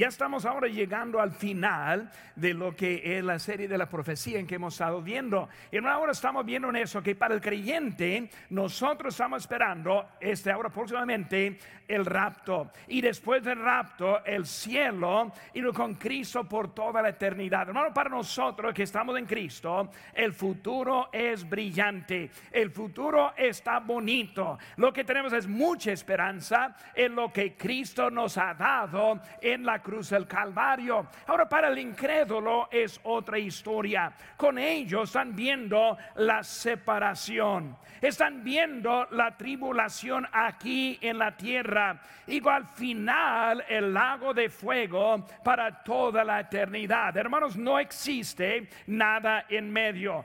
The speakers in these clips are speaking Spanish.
ya estamos ahora llegando al final de lo que es la serie de la profecía en que hemos estado viendo. Y ahora estamos viendo en eso que para el creyente nosotros estamos esperando este ahora próximamente el rapto y después del rapto el cielo y con Cristo por toda la eternidad. Hermano, para nosotros que estamos en Cristo, el futuro es brillante, el futuro está bonito. Lo que tenemos es mucha esperanza en lo que Cristo nos ha dado en la cruz del Calvario. Ahora para el incrédulo es otra historia. Con ellos están viendo la separación, están viendo la tribulación aquí en la tierra. Y al final el lago de fuego para toda la eternidad. Hermanos, no existe nada en medio.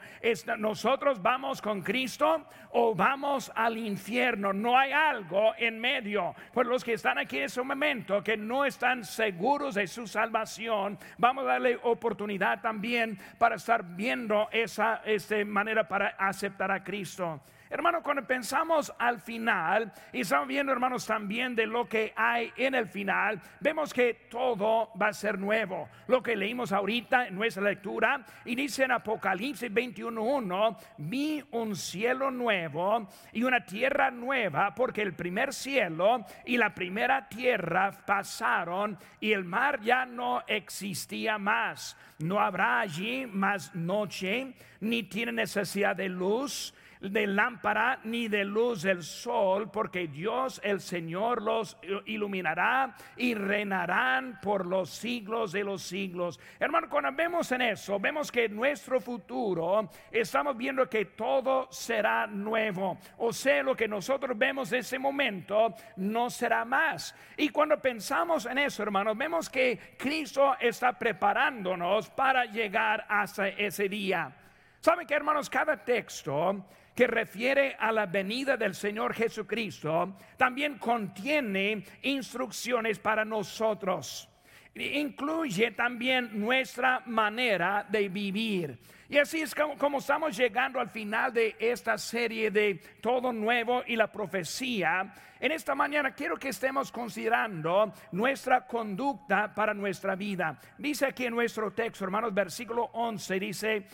nosotros vamos con Cristo o vamos al infierno. No hay algo en medio. Por los que están aquí en ese momento que no están seguros de su salvación, vamos a darle oportunidad también para estar viendo esa, esa manera para aceptar a Cristo. Hermano, cuando pensamos al final, y estamos viendo, hermanos, también de lo que hay en el final, vemos que todo va a ser nuevo. Lo que leímos ahorita en nuestra lectura, y dice en Apocalipsis 21.1, vi un cielo nuevo y una tierra nueva, porque el primer cielo y la primera tierra pasaron y el mar ya no existía más. No habrá allí más noche, ni tiene necesidad de luz de lámpara ni de luz del sol, porque Dios el Señor los iluminará y reinarán por los siglos de los siglos. Hermano, cuando vemos en eso, vemos que nuestro futuro estamos viendo que todo será nuevo. O sea, lo que nosotros vemos en ese momento no será más. Y cuando pensamos en eso, hermanos, vemos que Cristo está preparándonos para llegar hasta ese día. ¿Saben que, hermanos? Cada texto que refiere a la venida del Señor Jesucristo, también contiene instrucciones para nosotros. Incluye también nuestra manera de vivir. Y así es como, estamos llegando al final de esta serie de Todo Nuevo y la profecía. En esta mañana quiero que estemos considerando nuestra conducta para nuestra vida. Dice aquí en nuestro texto, hermanos, versículo 11, dice,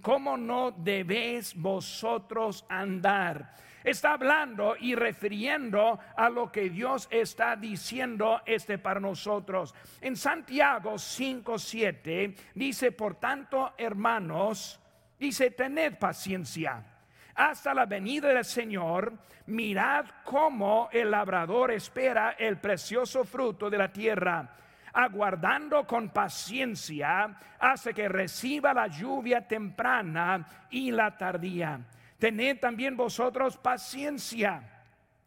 ¿cómo no debéis vosotros andar? Está hablando y refiriendo a lo que Dios está diciendo este para nosotros. En Santiago 5:7 dice, "Por tanto, hermanos, dice, tened paciencia hasta la venida del Señor, mirad cómo el labrador espera el precioso fruto de la tierra aguardando con paciencia hasta que reciba la lluvia temprana y la tardía. Tened también vosotros paciencia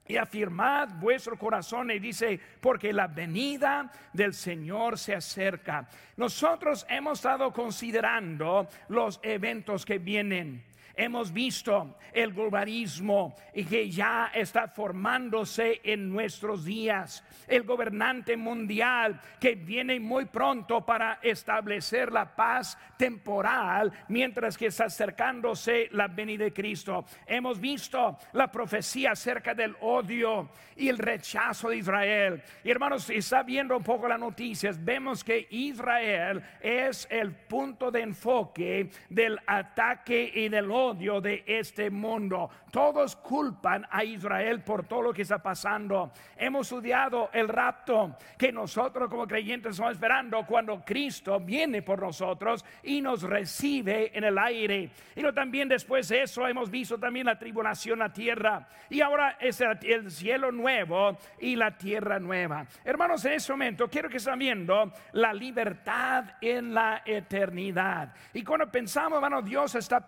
y afirmad vuestro corazón y dice, porque la venida del Señor se acerca. Nosotros hemos estado considerando los eventos que vienen. Hemos visto el globalismo que ya está formándose en nuestros días. El gobernante mundial que viene muy pronto para establecer la paz temporal mientras que está acercándose la venida de Cristo. Hemos visto la profecía acerca del odio y el rechazo de Israel. Y hermanos, si está viendo un poco las noticias, vemos que Israel es el punto de enfoque del ataque y del odio de este mundo. Todos culpan a Israel por todo lo que está pasando. Hemos estudiado el rapto que nosotros como creyentes estamos esperando cuando Cristo viene por nosotros y nos recibe en el aire. Y también después de eso hemos visto también la tribulación a tierra. Y ahora es el cielo nuevo y la tierra nueva. Hermanos, en este momento quiero que estén viendo la libertad en la eternidad. Y cuando pensamos, hermano, Dios está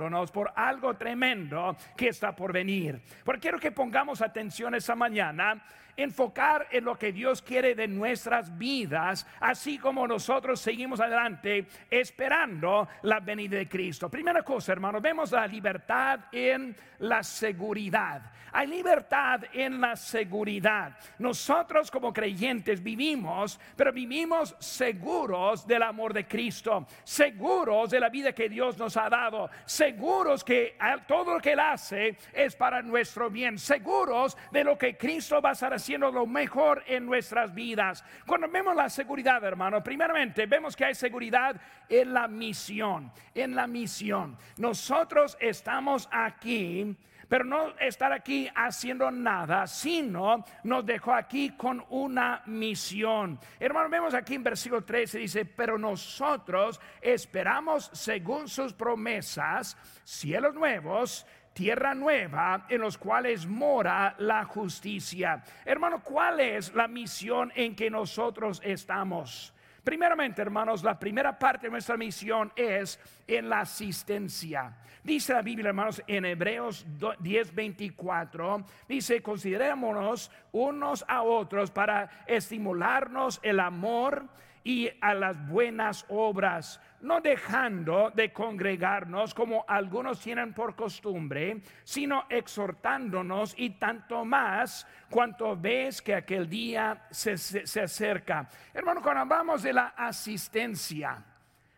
preparándonos por algo tremendo que está por venir. Porque quiero que pongamos atención esa mañana enfocar en lo que Dios quiere de nuestras vidas, así como nosotros seguimos adelante esperando la venida de Cristo. Primera cosa, hermanos, vemos la libertad en la seguridad. Hay libertad en la seguridad. Nosotros como creyentes vivimos, pero vivimos seguros del amor de Cristo, seguros de la vida que Dios nos ha dado, seguros que todo lo que Él hace es para nuestro bien, seguros de lo que Cristo va a estar haciendo haciendo lo mejor en nuestras vidas. Cuando vemos la seguridad, hermano, primeramente vemos que hay seguridad en la misión, en la misión. Nosotros estamos aquí pero no estar aquí haciendo nada, sino nos dejó aquí con una misión. Hermano, vemos aquí en versículo 13, dice, pero nosotros esperamos según sus promesas, cielos nuevos, tierra nueva en los cuales mora la justicia. Hermano, ¿cuál es la misión en que nosotros estamos? Primeramente, hermanos, la primera parte de nuestra misión es en la asistencia. Dice la Biblia, hermanos, en Hebreos 10:24, dice, considerémonos unos a otros para estimularnos el amor y a las buenas obras, no dejando de congregarnos como algunos tienen por costumbre, sino exhortándonos y tanto más cuanto ves que aquel día se, se acerca. Hermano, cuando hablamos de la asistencia,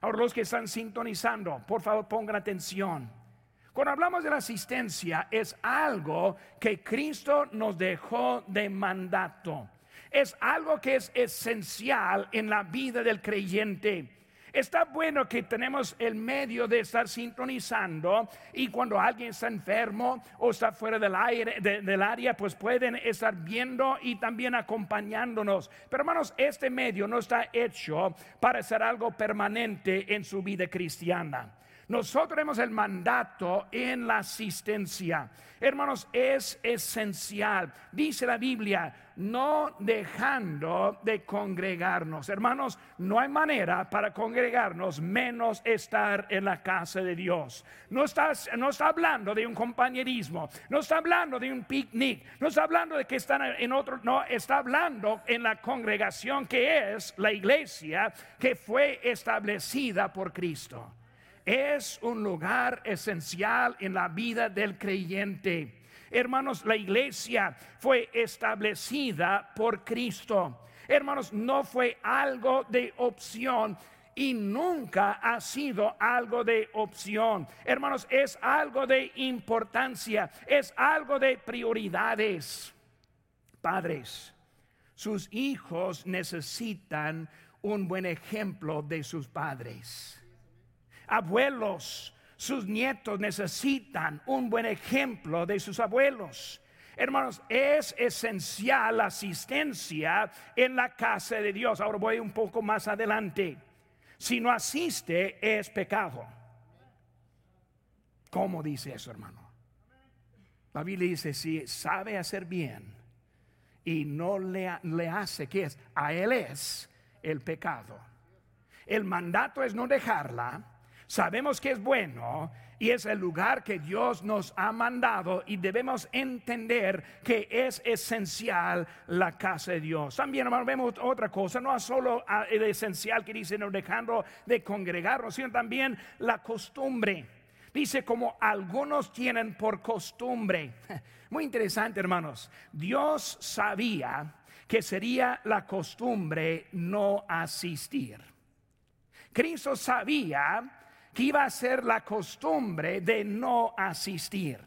ahora los que están sintonizando, por favor pongan atención. Cuando hablamos de la asistencia es algo que Cristo nos dejó de mandato es algo que es esencial en la vida del creyente. Está bueno que tenemos el medio de estar sintonizando y cuando alguien está enfermo o está fuera del, aire, del área, pues pueden estar viendo y también acompañándonos. Pero hermanos, este medio no está hecho para ser algo permanente en su vida cristiana. Nosotros tenemos el mandato en la asistencia. Hermanos, es esencial. Dice la Biblia, no dejando de congregarnos. Hermanos, no hay manera para congregarnos menos estar en la casa de Dios. No está, no está hablando de un compañerismo, no está hablando de un picnic, no está hablando de que están en otro, no, está hablando en la congregación que es la iglesia que fue establecida por Cristo es un lugar esencial en la vida del creyente. Hermanos, la iglesia fue establecida por Cristo. Hermanos, no fue algo de opción y nunca ha sido algo de opción. Hermanos, es algo de importancia, es algo de prioridades. Padres, sus hijos necesitan un buen ejemplo de sus padres abuelos, sus nietos necesitan un buen ejemplo de sus abuelos. Hermanos, es esencial la asistencia en la casa de Dios. Ahora voy un poco más adelante. Si no asiste, es pecado. ¿Cómo dice eso, hermano? La Biblia dice, si sabe hacer bien y no le, le hace, ¿qué es? A él es el pecado. El mandato es no dejarla, Sabemos que es bueno y es el lugar que Dios nos ha mandado y debemos entender que es esencial la casa de Dios. También, hermano, vemos otra cosa, no solo ah, el esencial que dice no dejando de congregarnos, sino también la costumbre. Dice como algunos tienen por costumbre. Muy interesante, hermanos. Dios sabía que sería la costumbre no asistir. Cristo sabía que iba a ser la costumbre de no asistir,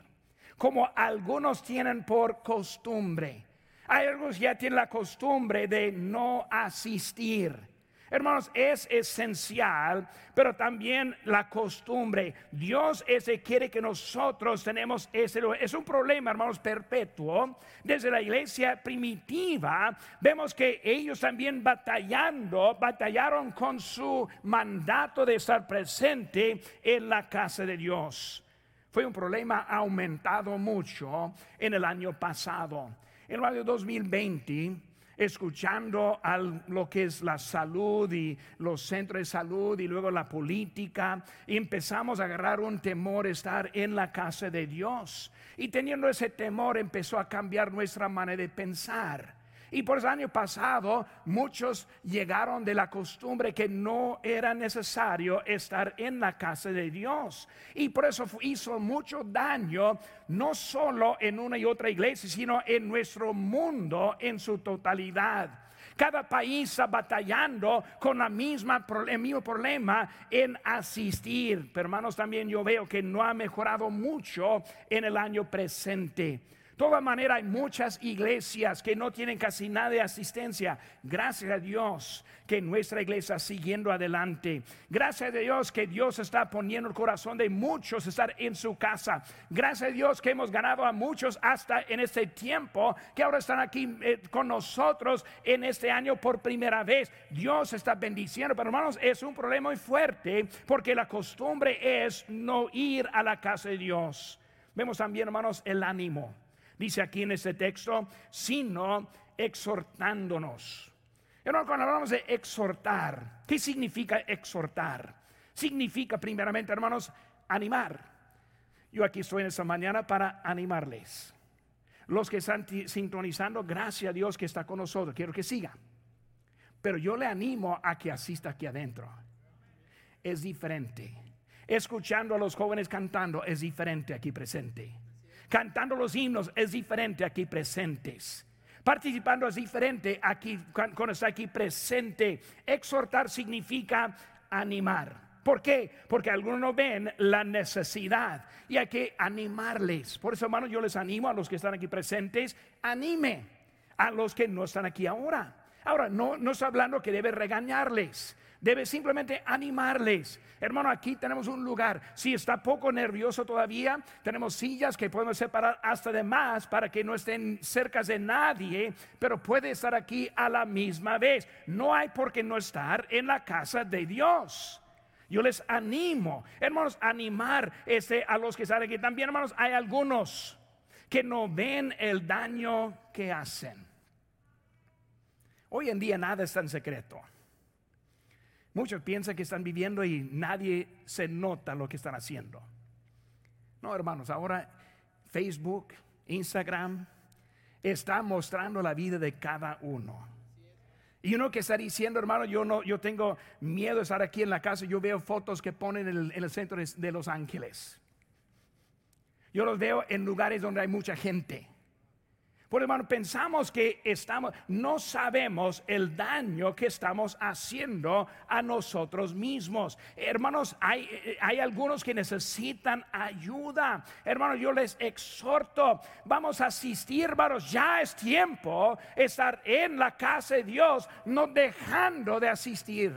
como algunos tienen por costumbre. Hay algunos ya tienen la costumbre de no asistir. Hermanos, es esencial, pero también la costumbre. Dios ese quiere que nosotros tenemos ese. Es un problema, hermanos, perpetuo. Desde la iglesia primitiva, vemos que ellos también batallando, batallaron con su mandato de estar presente en la casa de Dios. Fue un problema aumentado mucho en el año pasado. En el año 2020 escuchando a lo que es la salud y los centros de salud y luego la política, empezamos a agarrar un temor estar en la casa de Dios. Y teniendo ese temor empezó a cambiar nuestra manera de pensar. Y por el año pasado muchos llegaron de la costumbre que no era necesario estar en la casa de Dios. Y por eso hizo mucho daño, no solo en una y otra iglesia, sino en nuestro mundo en su totalidad. Cada país está batallando con la misma, el mismo problema en asistir. Pero hermanos, también yo veo que no ha mejorado mucho en el año presente. Toda manera hay muchas iglesias que no tienen casi nada de asistencia. Gracias a Dios que nuestra iglesia siguiendo adelante. Gracias a Dios que Dios está poniendo el corazón de muchos estar en su casa. Gracias a Dios que hemos ganado a muchos hasta en este tiempo que ahora están aquí eh, con nosotros en este año por primera vez. Dios está bendiciendo, pero hermanos, es un problema muy fuerte porque la costumbre es no ir a la casa de Dios. Vemos también, hermanos, el ánimo. Dice aquí en este texto, sino exhortándonos. Hermano, cuando hablamos de exhortar, ¿qué significa exhortar? Significa primeramente, hermanos, animar. Yo aquí estoy en esta mañana para animarles. Los que están sintonizando, gracias a Dios que está con nosotros. Quiero que siga. Pero yo le animo a que asista aquí adentro. Es diferente. Escuchando a los jóvenes cantando es diferente aquí presente. Cantando los himnos es diferente aquí presentes. Participando es diferente aquí cuando está aquí presente. Exhortar significa animar. ¿Por qué? Porque algunos ven la necesidad y hay que animarles. Por eso, hermanos, yo les animo a los que están aquí presentes, anime a los que no están aquí ahora. Ahora, no, no está hablando que debe regañarles debe simplemente animarles. Hermano, aquí tenemos un lugar. Si está poco nervioso todavía, tenemos sillas que podemos separar hasta de más para que no estén cerca de nadie, pero puede estar aquí a la misma vez. No hay por qué no estar en la casa de Dios. Yo les animo, hermanos, animar este, a los que están aquí. También, hermanos, hay algunos que no ven el daño que hacen. Hoy en día nada está en secreto. Muchos piensan que están viviendo y nadie se nota lo que están haciendo. No, hermanos, ahora Facebook, Instagram, está mostrando la vida de cada uno. Y uno que está diciendo, hermano, yo no, yo tengo miedo de estar aquí en la casa. Yo veo fotos que ponen en el, en el centro de Los Ángeles. Yo los veo en lugares donde hay mucha gente. Por hermano, pensamos que estamos, no sabemos el daño que estamos haciendo a nosotros mismos. Hermanos, hay, hay algunos que necesitan ayuda. Hermanos, yo les exhorto, vamos a asistir, hermanos, ya es tiempo estar en la casa de Dios, no dejando de asistir.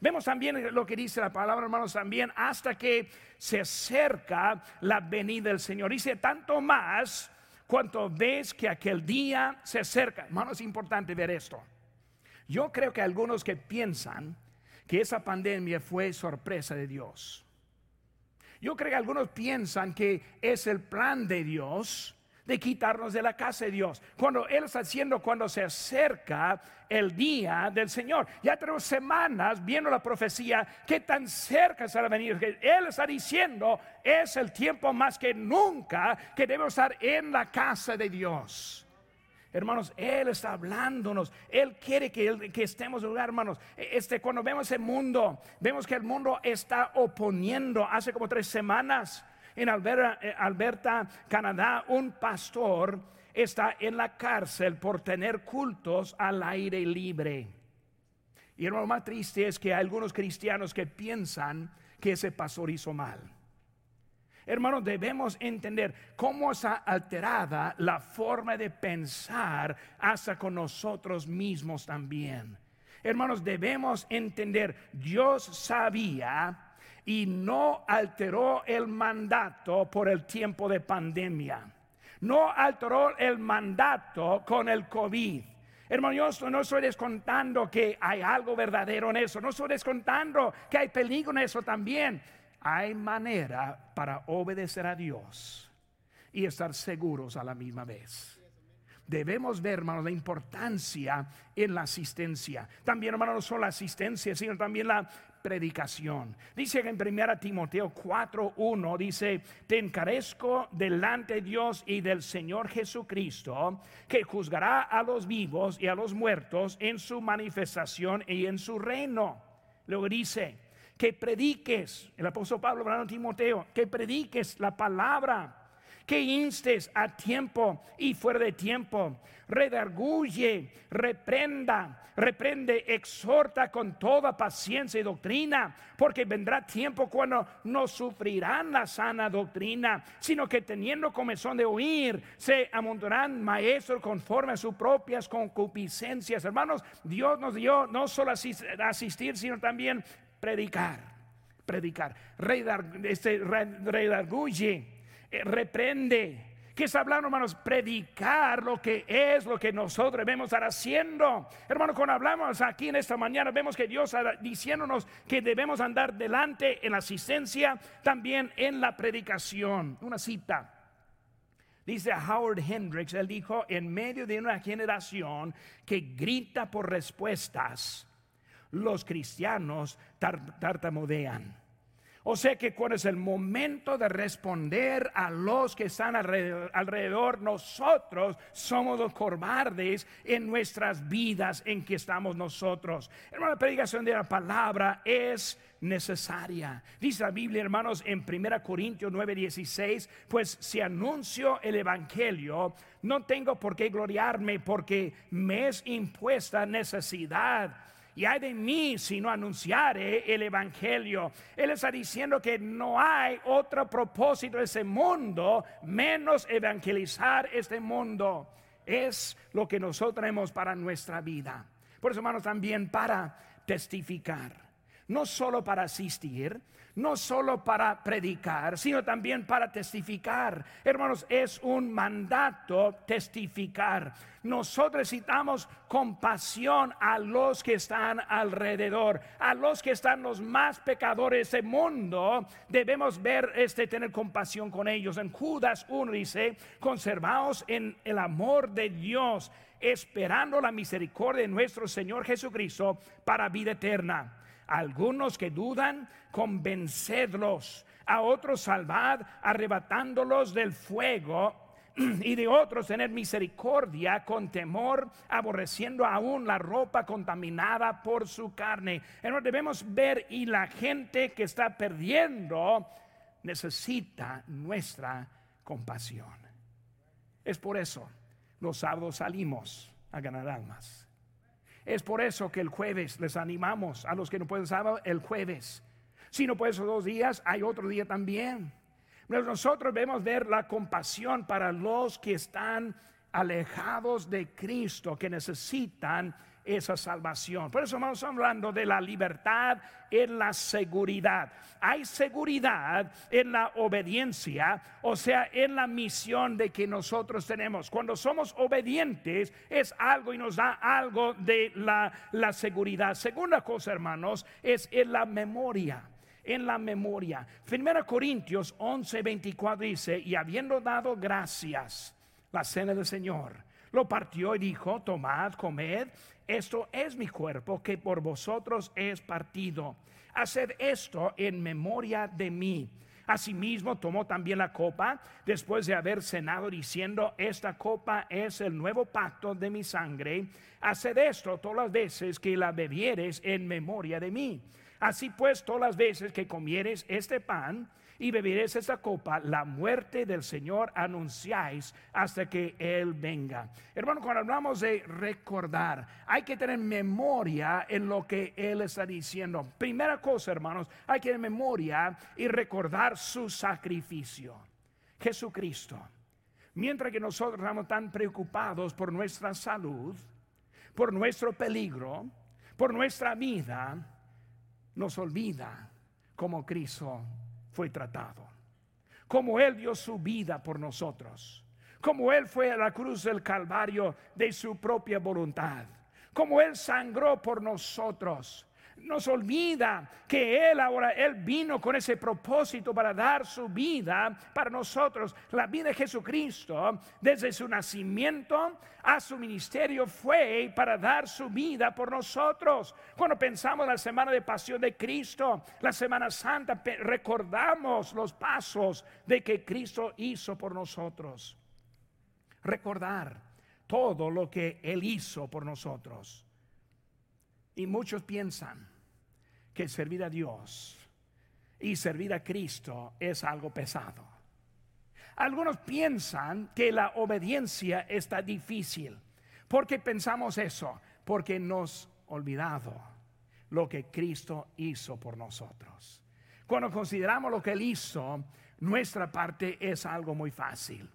Vemos también lo que dice la palabra, hermanos, también hasta que se acerca la venida del Señor. Dice tanto más cuanto ves que aquel día se acerca. Hermano, es importante ver esto. Yo creo que algunos que piensan que esa pandemia fue sorpresa de Dios. Yo creo que algunos piensan que es el plan de Dios de quitarnos de la casa de Dios. Cuando Él está haciendo, cuando se acerca el día del Señor. Ya tenemos semanas viendo la profecía que tan cerca será venir. Él está diciendo, es el tiempo más que nunca que debemos estar en la casa de Dios. Hermanos, Él está hablándonos. Él quiere que, que estemos en lugar, hermanos. Este, cuando vemos el mundo, vemos que el mundo está oponiendo. Hace como tres semanas en eh, Alberta, Canadá, un pastor está en la cárcel por tener cultos al aire libre. Y lo más triste es que hay algunos cristianos que piensan que ese pastor hizo mal. Hermanos, debemos entender cómo está alterada la forma de pensar hasta con nosotros mismos también. Hermanos, debemos entender, Dios sabía y no alteró el mandato por el tiempo de pandemia. No alteró el mandato con el COVID. Hermano, yo no estoy descontando que hay algo verdadero en eso. No estoy descontando que hay peligro en eso también. Hay manera para obedecer a Dios y estar seguros a la misma vez debemos ver, hermanos, la importancia en la asistencia. También, hermanos, no solo la asistencia, sino también la predicación. Dice en 1 Timoteo 4:1 dice, "Te encarezco delante de Dios y del Señor Jesucristo, que juzgará a los vivos y a los muertos en su manifestación y en su reino." Luego dice, "Que prediques", el apóstol Pablo hablando a Timoteo, "que prediques la palabra." Que instes a tiempo y fuera de tiempo, redarguye, reprenda, reprende, exhorta con toda paciencia y doctrina, porque vendrá tiempo cuando no sufrirán la sana doctrina, sino que teniendo comezón de oír, se amontonarán maestros conforme a sus propias concupiscencias. Hermanos, Dios nos dio no solo asistir, sino también predicar, predicar, este, redarguye eh, reprende. ¿Qué está hablando, hermanos? Predicar lo que es lo que nosotros debemos estar haciendo. Hermano, cuando hablamos aquí en esta mañana, vemos que Dios está diciéndonos que debemos andar delante en la asistencia, también en la predicación. Una cita. Dice Howard Hendricks, él dijo, en medio de una generación que grita por respuestas, los cristianos tartamudean. O sea que cuando es el momento de responder a los que están alrededor, nosotros somos los cobardes en nuestras vidas en que estamos nosotros. Hermano, la predicación de la palabra es necesaria. Dice la Biblia, hermanos, en 1 Corintios 9:16, pues si anuncio el Evangelio, no tengo por qué gloriarme porque me es impuesta necesidad y hay de mí si no anunciare el Evangelio. Él está diciendo que no hay otro propósito de ese mundo menos evangelizar este mundo. Es lo que nosotros tenemos para nuestra vida. Por eso, hermanos, también para testificar. No solo para asistir, no solo para predicar, sino también para testificar. Hermanos, es un mandato testificar. Nosotros necesitamos compasión a los que están alrededor, a los que están los más pecadores del mundo. Debemos ver este tener compasión con ellos. En Judas 1 dice, conservaos en el amor de Dios, esperando la misericordia de nuestro Señor Jesucristo para vida eterna algunos que dudan, convencedlos. A otros salvad, arrebatándolos del fuego. Y de otros tener misericordia con temor, aborreciendo aún la ropa contaminada por su carne. Entonces debemos ver y la gente que está perdiendo necesita nuestra compasión. Es por eso los sábados salimos a ganar almas. Es por eso que el jueves les animamos a los que no pueden sábado, el jueves. Si no puedes dos días, hay otro día también. Nosotros debemos ver la compasión para los que están alejados de Cristo, que necesitan esa salvación. Por eso estamos hablando de la libertad en la seguridad. Hay seguridad en la obediencia, o sea, en la misión de que nosotros tenemos. Cuando somos obedientes es algo y nos da algo de la, la seguridad. Segunda cosa, hermanos, es en la memoria en la memoria. Primera Corintios 11, 24 dice, y habiendo dado gracias, la cena del Señor, lo partió y dijo, tomad, comed, esto es mi cuerpo que por vosotros es partido. Haced esto en memoria de mí. Asimismo tomó también la copa después de haber cenado diciendo, esta copa es el nuevo pacto de mi sangre. Haced esto todas las veces que la bebieres en memoria de mí. Así pues, todas las veces que comieres este pan y beberéis esta copa, la muerte del Señor anunciáis hasta que Él venga. Hermano, cuando hablamos de recordar, hay que tener memoria en lo que Él está diciendo. Primera cosa, hermanos, hay que tener memoria y recordar su sacrificio. Jesucristo. Mientras que nosotros estamos tan preocupados por nuestra salud, por nuestro peligro, por nuestra vida, nos olvida cómo Cristo fue tratado, como Él dio su vida por nosotros, como Él fue a la cruz del Calvario de su propia voluntad, como Él sangró por nosotros, nos olvida que Él ahora, Él vino con ese propósito para dar su vida para nosotros. La vida de Jesucristo, desde su nacimiento a su ministerio, fue para dar su vida por nosotros. Cuando pensamos en la semana de pasión de Cristo, la Semana Santa, recordamos los pasos de que Cristo hizo por nosotros. Recordar todo lo que Él hizo por nosotros. Y muchos piensan que servir a Dios y servir a Cristo es algo pesado. Algunos piensan que la obediencia está difícil. ¿Por qué pensamos eso? Porque nos olvidado lo que Cristo hizo por nosotros. Cuando consideramos lo que Él hizo, nuestra parte es algo muy fácil.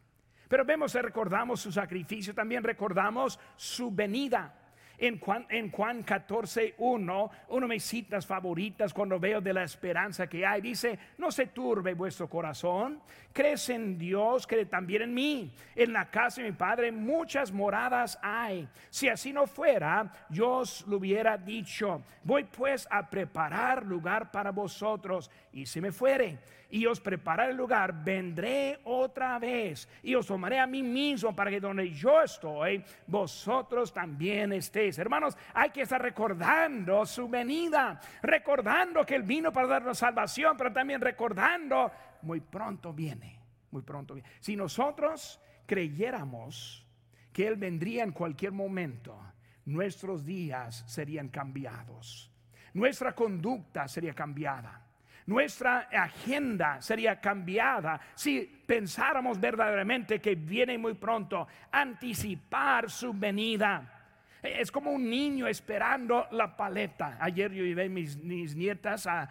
Pero vemos y recordamos su sacrificio, también recordamos su venida. En Juan, en Juan 14, 1, una de mis citas favoritas cuando veo de la esperanza que hay, dice, no se turbe vuestro corazón, crees en Dios, cree también en mí. En la casa de mi Padre muchas moradas hay. Si así no fuera, yo os lo hubiera dicho. Voy pues a preparar lugar para vosotros. Y si me fuere y os prepararé el lugar, vendré otra vez y os tomaré a mí mismo para que donde yo estoy, vosotros también estéis. Hermanos, hay que estar recordando su venida, recordando que Él vino para darnos salvación, pero también recordando, muy pronto viene, muy pronto viene. Si nosotros creyéramos que Él vendría en cualquier momento, nuestros días serían cambiados, nuestra conducta sería cambiada nuestra agenda sería cambiada si pensáramos verdaderamente que viene muy pronto, anticipar su venida. Es como un niño esperando la paleta. Ayer yo llevé mis, mis nietas a,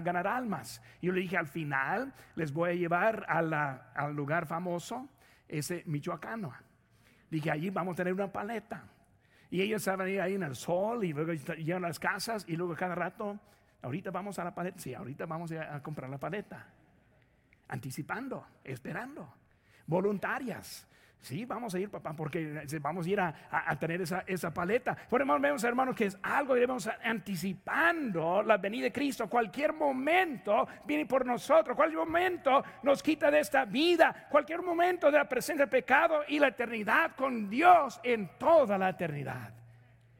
ganar almas. Yo le dije al final, les voy a llevar al lugar famoso, ese michoacano. Dije, allí vamos a tener una paleta. Y ellos estaban ahí en el sol y luego llegan a las casas y luego cada rato Ahorita vamos a la paleta. Sí, ahorita vamos a, comprar la paleta. Anticipando, esperando. Voluntarias. Sí, vamos a ir, papá, porque vamos a ir a, tener esa, esa, paleta. Por hermanos, vemos, hermanos, que es algo que debemos anticipando la venida de Cristo. Cualquier momento viene por nosotros. Cualquier momento nos quita de esta vida. Cualquier momento de la presencia del pecado y la eternidad con Dios en toda la eternidad.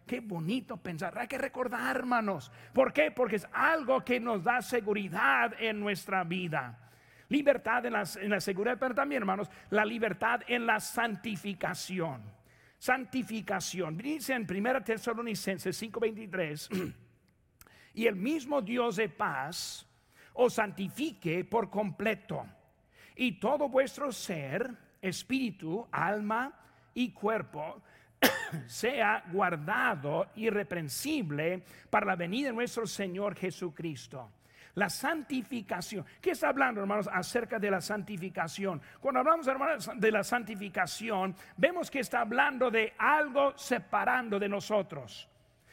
Qué bonito pensar. Hay que recordar, hermanos. ¿Por qué? Porque es algo que nos da seguridad en nuestra vida. Libertad en la, seguridad, pero también, hermanos, la libertad en la santificación. Santificación. Dice en 1 Tesalonicenses 5:23, y el mismo Dios de paz os santifique por completo, y todo vuestro ser, espíritu, alma y cuerpo, sea guardado irreprensible para la venida de nuestro Señor Jesucristo. La santificación. ¿Qué está hablando, hermanos, acerca de la santificación? Cuando hablamos, hermanos, de la santificación, vemos que está hablando de algo separando de nosotros.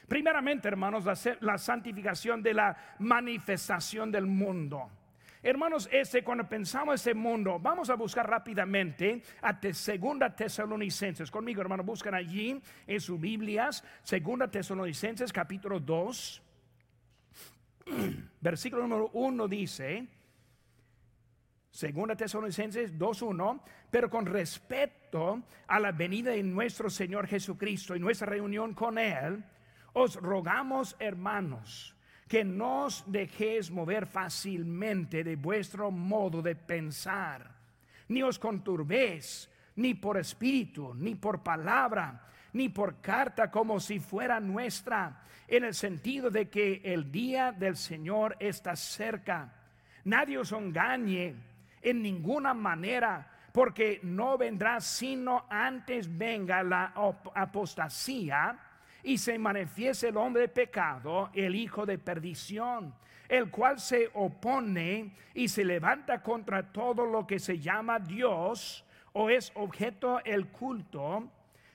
Primeramente, hermanos, la santificación de la manifestación del mundo. Hermanos, ese cuando pensamos ese mundo, vamos a buscar rápidamente a segunda Tesalonicenses. Conmigo, hermano, buscan allí en sus Biblias, segunda Tesalonicenses capítulo 2. Versículo número 1 dice, Segunda Tesalonicenses 2.1, pero con respecto a la venida de nuestro Señor Jesucristo y nuestra reunión con Él, os rogamos, hermanos, que no os dejéis mover fácilmente de vuestro modo de pensar, ni os conturbéis, ni por espíritu, ni por palabra, ni por carta como si fuera nuestra, en el sentido de que el día del Señor está cerca. Nadie os engañe en ninguna manera, porque no vendrá sino antes venga la apostasía y se manifieste el hombre de pecado, el hijo de perdición, el cual se opone y se levanta contra todo lo que se llama Dios o es objeto el culto,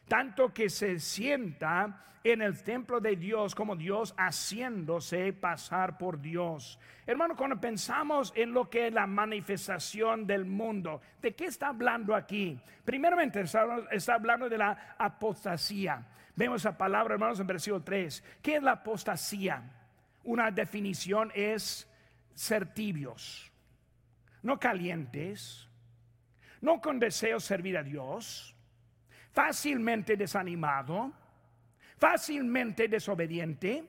tanto que se sienta en el templo de Dios como Dios haciéndose pasar por Dios. Hermano, cuando pensamos en lo que es la manifestación del mundo, ¿de qué está hablando aquí? Primeramente está, hablando de la apostasía. Vemos esa palabra, hermanos, en versículo 3. ¿Qué es la apostasía? Una definición es ser tibios, no calientes, no con deseo servir a Dios, fácilmente desanimado, fácilmente desobediente.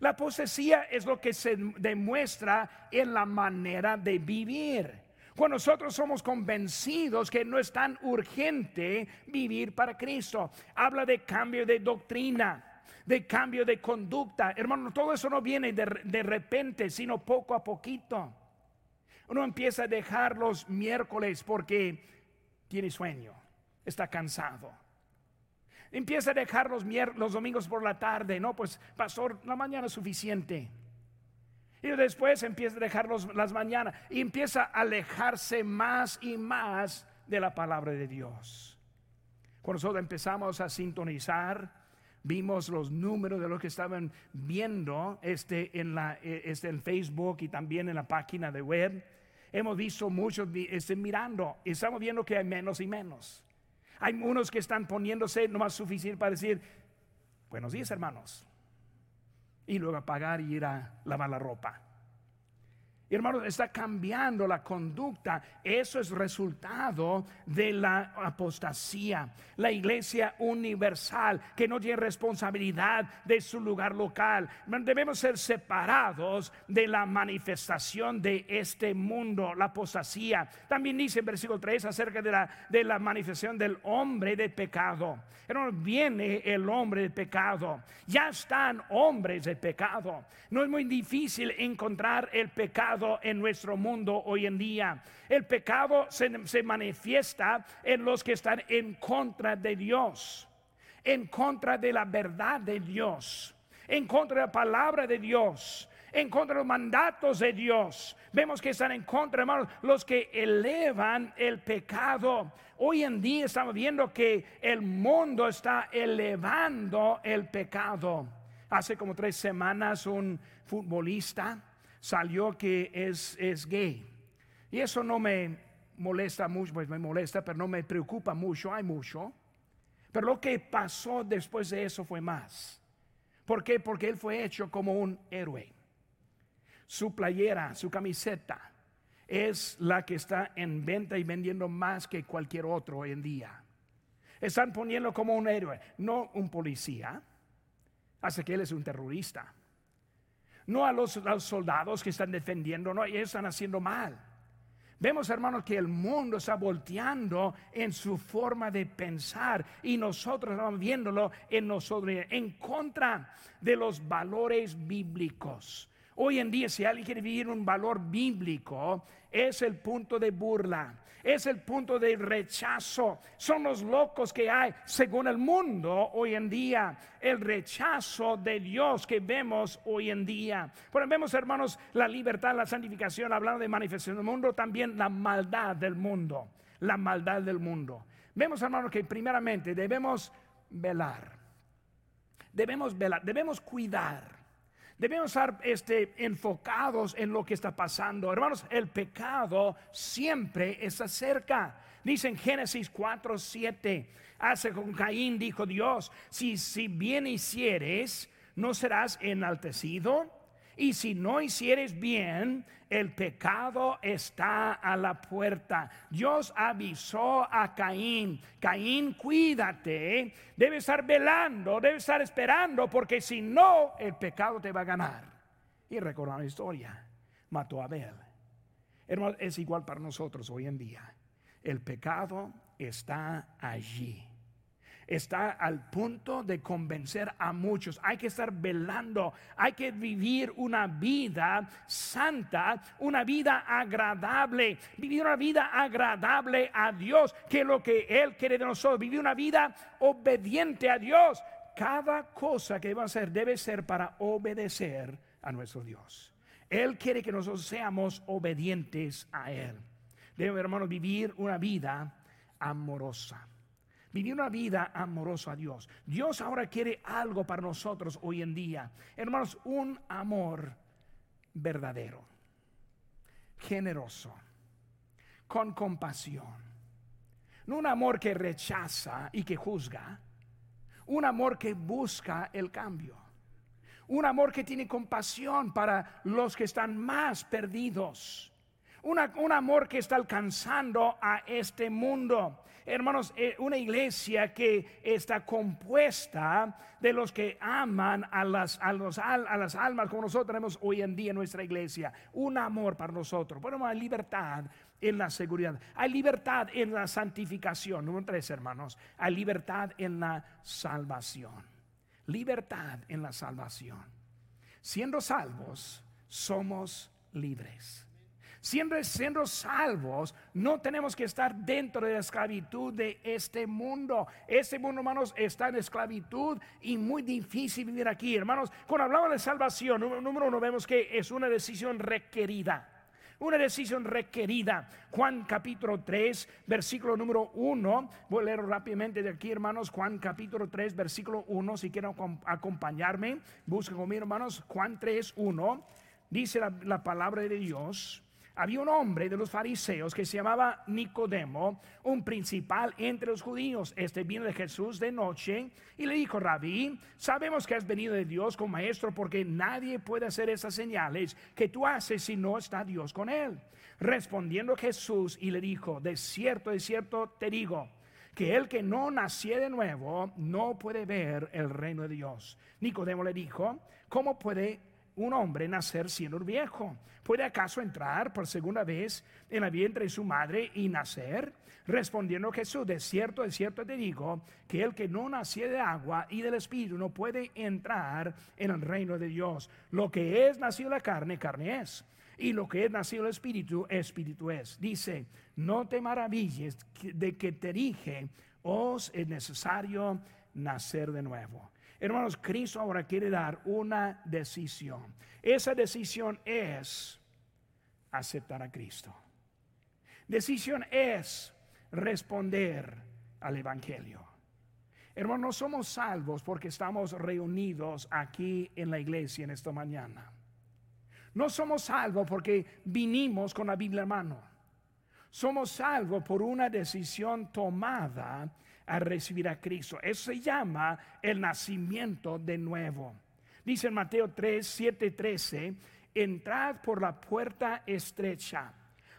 La apostasía es lo que se demuestra en la manera de vivir. Cuando nosotros somos convencidos que no es tan urgente vivir para Cristo, habla de cambio de doctrina, de cambio de conducta. Hermano, todo eso no viene de, de repente, sino poco a poquito. Uno empieza a dejar los miércoles porque tiene sueño, está cansado. Empieza a dejar los, los domingos por la tarde, no, pues pastor, la mañana es suficiente. Y después empieza a dejar las mañanas y empieza a alejarse más y más de la palabra de Dios. Cuando nosotros empezamos a sintonizar, vimos los números de lo que estaban viendo este, en, la, eh, este, en Facebook y también en la página de web. Hemos visto muchos este, mirando y estamos viendo que hay menos y menos. Hay unos que están poniéndose no más suficiente para decir, buenos días hermanos, y luego apagar y ir a lavar la ropa. Hermanos, está cambiando la conducta. Eso es resultado de la apostasía. La iglesia universal que no tiene responsabilidad de su lugar local. Debemos ser separados de la manifestación de este mundo, la apostasía. También dice en versículo 3 acerca de la, de la manifestación del hombre de pecado. Hermanos, viene el hombre de pecado. Ya están hombres de pecado. No es muy difícil encontrar el pecado en nuestro mundo hoy en día. El pecado se, se manifiesta en los que están en contra de Dios, en contra de la verdad de Dios, en contra de la palabra de Dios en contra de los mandatos de Dios. Vemos que están en contra, hermanos, los que elevan el pecado. Hoy en día estamos viendo que el mundo está elevando el pecado. Hace como tres semanas un futbolista salió que es, es gay. Y eso no me molesta mucho, pues me molesta, pero no me preocupa mucho, hay mucho. Pero lo que pasó después de eso fue más. ¿Por qué? Porque él fue hecho como un héroe. Su playera, su camiseta, es la que está en venta y vendiendo más que cualquier otro hoy en día. Están poniendo como un héroe, no un policía, hace que él es un terrorista no a los, soldados que están defendiendo, no, ellos están haciendo mal. Vemos, hermanos, que el mundo está volteando en su forma de pensar y nosotros estamos viéndolo en nosotros, en contra de los valores bíblicos. Hoy en día, si alguien quiere vivir un valor bíblico, es el punto de burla, es el punto de rechazo. Son los locos que hay, según el mundo hoy en día, el rechazo de Dios que vemos hoy en día. Pero vemos, hermanos, la libertad, la santificación, hablando de manifestación del mundo, también la maldad del mundo, la maldad del mundo. Vemos, hermanos, que primeramente debemos velar, debemos velar, debemos cuidar Debemos estar este, enfocados en lo que está pasando. Hermanos, el pecado siempre está cerca. Dice en Génesis 4, 7, hace con Caín, dijo Dios, si, si bien hicieres, no serás enaltecido. Y si no hicieres bien, el pecado está a la puerta. Dios avisó a Caín, Caín, cuídate, debe estar velando, debe estar esperando, porque si no, el pecado te va a ganar. Y recordar la historia, mató a Abel. Es igual para nosotros hoy en día. El pecado está allí está al punto de convencer a muchos. Hay que estar velando, hay que vivir una vida santa, una vida agradable, vivir una vida agradable a Dios, que es lo que Él quiere de nosotros, vivir una vida obediente a Dios. Cada cosa que va a hacer debe ser para obedecer a nuestro Dios. Él quiere que nosotros seamos obedientes a Él. Debemos, hermanos, vivir una vida amorosa. Vivir una vida amorosa a Dios. Dios ahora quiere algo para nosotros hoy en día. Hermanos, un amor verdadero, generoso, con compasión. No un amor que rechaza y que juzga. Un amor que busca el cambio. Un amor que tiene compasión para los que están más perdidos. un amor que está alcanzando a este mundo hermanos, eh, una iglesia que está compuesta de los que aman a las, a, a las almas como nosotros tenemos hoy en día en nuestra iglesia. Un amor para nosotros. Bueno, hay libertad en la seguridad. Hay libertad en la santificación. Número tres, hermanos. Hay libertad en la salvación. Libertad en la salvación. Siendo salvos, somos libres. Siendo, siendo salvos, no tenemos que estar dentro de la esclavitud de este mundo. Este mundo, hermanos, está en esclavitud y muy difícil vivir aquí. Hermanos, cuando hablamos de salvación, número uno, vemos que es una decisión requerida. Una decisión requerida. Juan capítulo 3, versículo número 1. Voy a leer rápidamente de aquí, hermanos. Juan capítulo 3, versículo 1. Si quieren acompañarme, busquen conmigo, hermanos. Juan 3, 1. Dice la palabra de Dios había un hombre de los fariseos que se llamaba Nicodemo, un principal entre los judíos. Este vino de Jesús de noche y le dijo, Rabí, sabemos que has venido de Dios como maestro porque nadie puede hacer esas señales que tú haces si no está Dios con él. Respondiendo Jesús y le dijo, de cierto, de cierto te digo, que el que no nació de nuevo no puede ver el reino de Dios. Nicodemo le dijo, ¿cómo puede un hombre nacer siendo viejo? ¿Puede acaso entrar por segunda vez en la vientre de su madre y nacer? Respondiendo Jesús, de cierto, de cierto te digo, que el que no nació de agua y del Espíritu no puede entrar en el reino de Dios. Lo que es nacido la carne, carne es. Y lo que es nacido del Espíritu, Espíritu es. Dice, no te maravilles de que te dije, os es necesario nacer de nuevo. Hermanos, Cristo ahora quiere dar una decisión. Esa decisión es aceptar a Cristo. Decisión es responder al Evangelio. Hermanos, no somos salvos porque estamos reunidos aquí en la iglesia en esta mañana. No somos salvos porque vinimos con la Biblia en mano. Somos salvos por una decisión tomada a recibir a Cristo. Eso se llama el nacimiento de nuevo. Dice en Mateo 3, 7, 13, entrad por la puerta estrecha,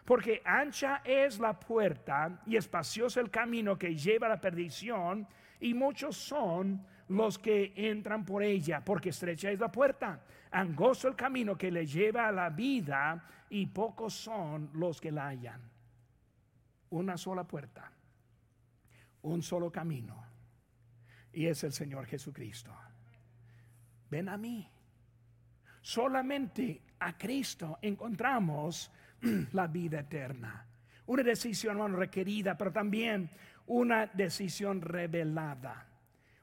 porque ancha es la puerta y espacioso el camino que lleva a la perdición, y muchos son los que entran por ella, porque estrecha es la puerta, angosto el camino que le lleva a la vida, y pocos son los que la hallan. Una sola puerta un solo camino y es el Señor Jesucristo. Ven a mí. Solamente a Cristo encontramos la vida eterna. Una decisión requerida, pero también una decisión revelada.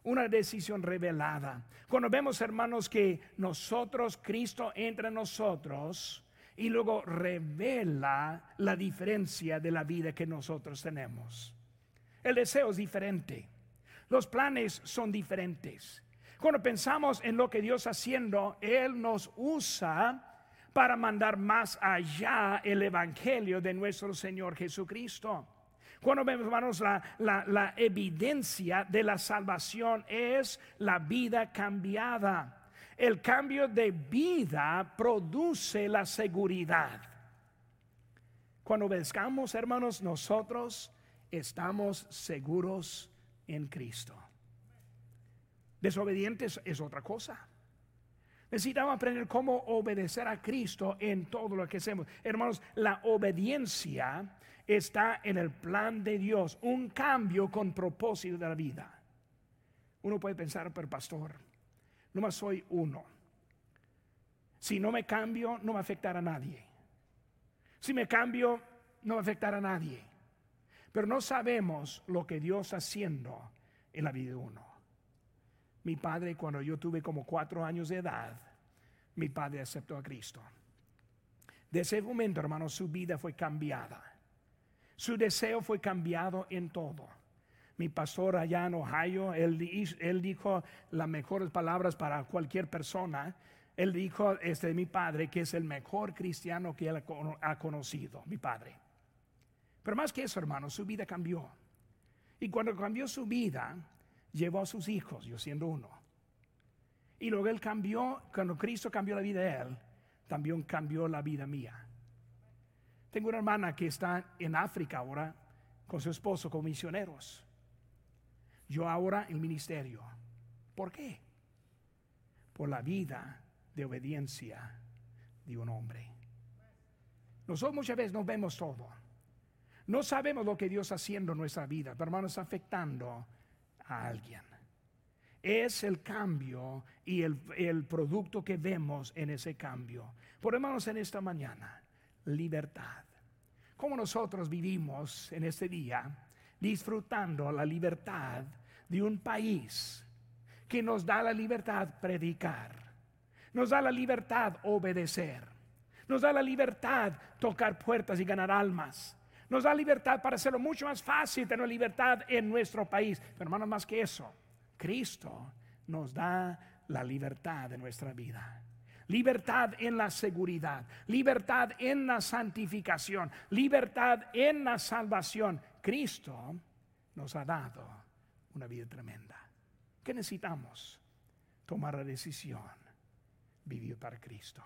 Una decisión revelada. Cuando vemos, hermanos, que nosotros, Cristo entra en nosotros y luego revela la diferencia de la vida que nosotros tenemos. El deseo es diferente. Los planes son diferentes. Cuando pensamos en lo que Dios está haciendo, Él nos usa para mandar más allá el Evangelio de nuestro Señor Jesucristo. Cuando vemos, hermanos, la, la, evidencia de la salvación es la vida cambiada. El cambio de vida produce la seguridad. Cuando obedezcamos, hermanos, nosotros estamos seguros en Cristo. Desobedientes es otra cosa. Necesitamos aprender cómo obedecer a Cristo en todo lo que hacemos. Hermanos, la obediencia está en el plan de Dios, un cambio con propósito de la vida. Uno puede pensar, pero pastor, no más soy uno. Si no me cambio, no me afectará a nadie. Si me cambio, no me afectará a nadie. Pero no sabemos lo que Dios está haciendo en la vida de uno. Mi padre, cuando yo tuve como cuatro años de edad, mi padre aceptó a Cristo. De ese momento, hermano, su vida fue cambiada. Su deseo fue cambiado en todo. Mi pastor allá en Ohio, él, dijo las mejores palabras para cualquier persona. Él dijo, este mi padre, que es el mejor cristiano que él ha conocido, mi padre. Pero más que eso, hermano, su vida cambió. Y cuando cambió su vida, llevó a sus hijos, yo siendo uno. Y luego él cambió, cuando Cristo cambió la vida de él, también cambió la vida mía. Tengo una hermana que está en África ahora con su esposo como misioneros. Yo ahora en ministerio. ¿Por qué? Por la vida de obediencia de un hombre. Nosotros muchas veces no vemos todo. No sabemos lo que Dios está haciendo en nuestra vida, pero hermanos, afectando a alguien. Es el cambio y el, el producto que vemos en ese cambio. Por hermanos, en esta mañana, libertad. Como nosotros vivimos en este día disfrutando la libertad de un país que nos da la libertad predicar, nos da la libertad obedecer, nos da la libertad tocar puertas y ganar almas, nos da libertad para hacerlo mucho más fácil tener libertad en nuestro país. Pero hermanos, más que eso, Cristo nos da la libertad de nuestra vida. Libertad en la seguridad, libertad en la santificación, libertad en la salvación. Cristo nos ha dado una vida tremenda. ¿Qué necesitamos? Tomar la decisión, vivir para Cristo.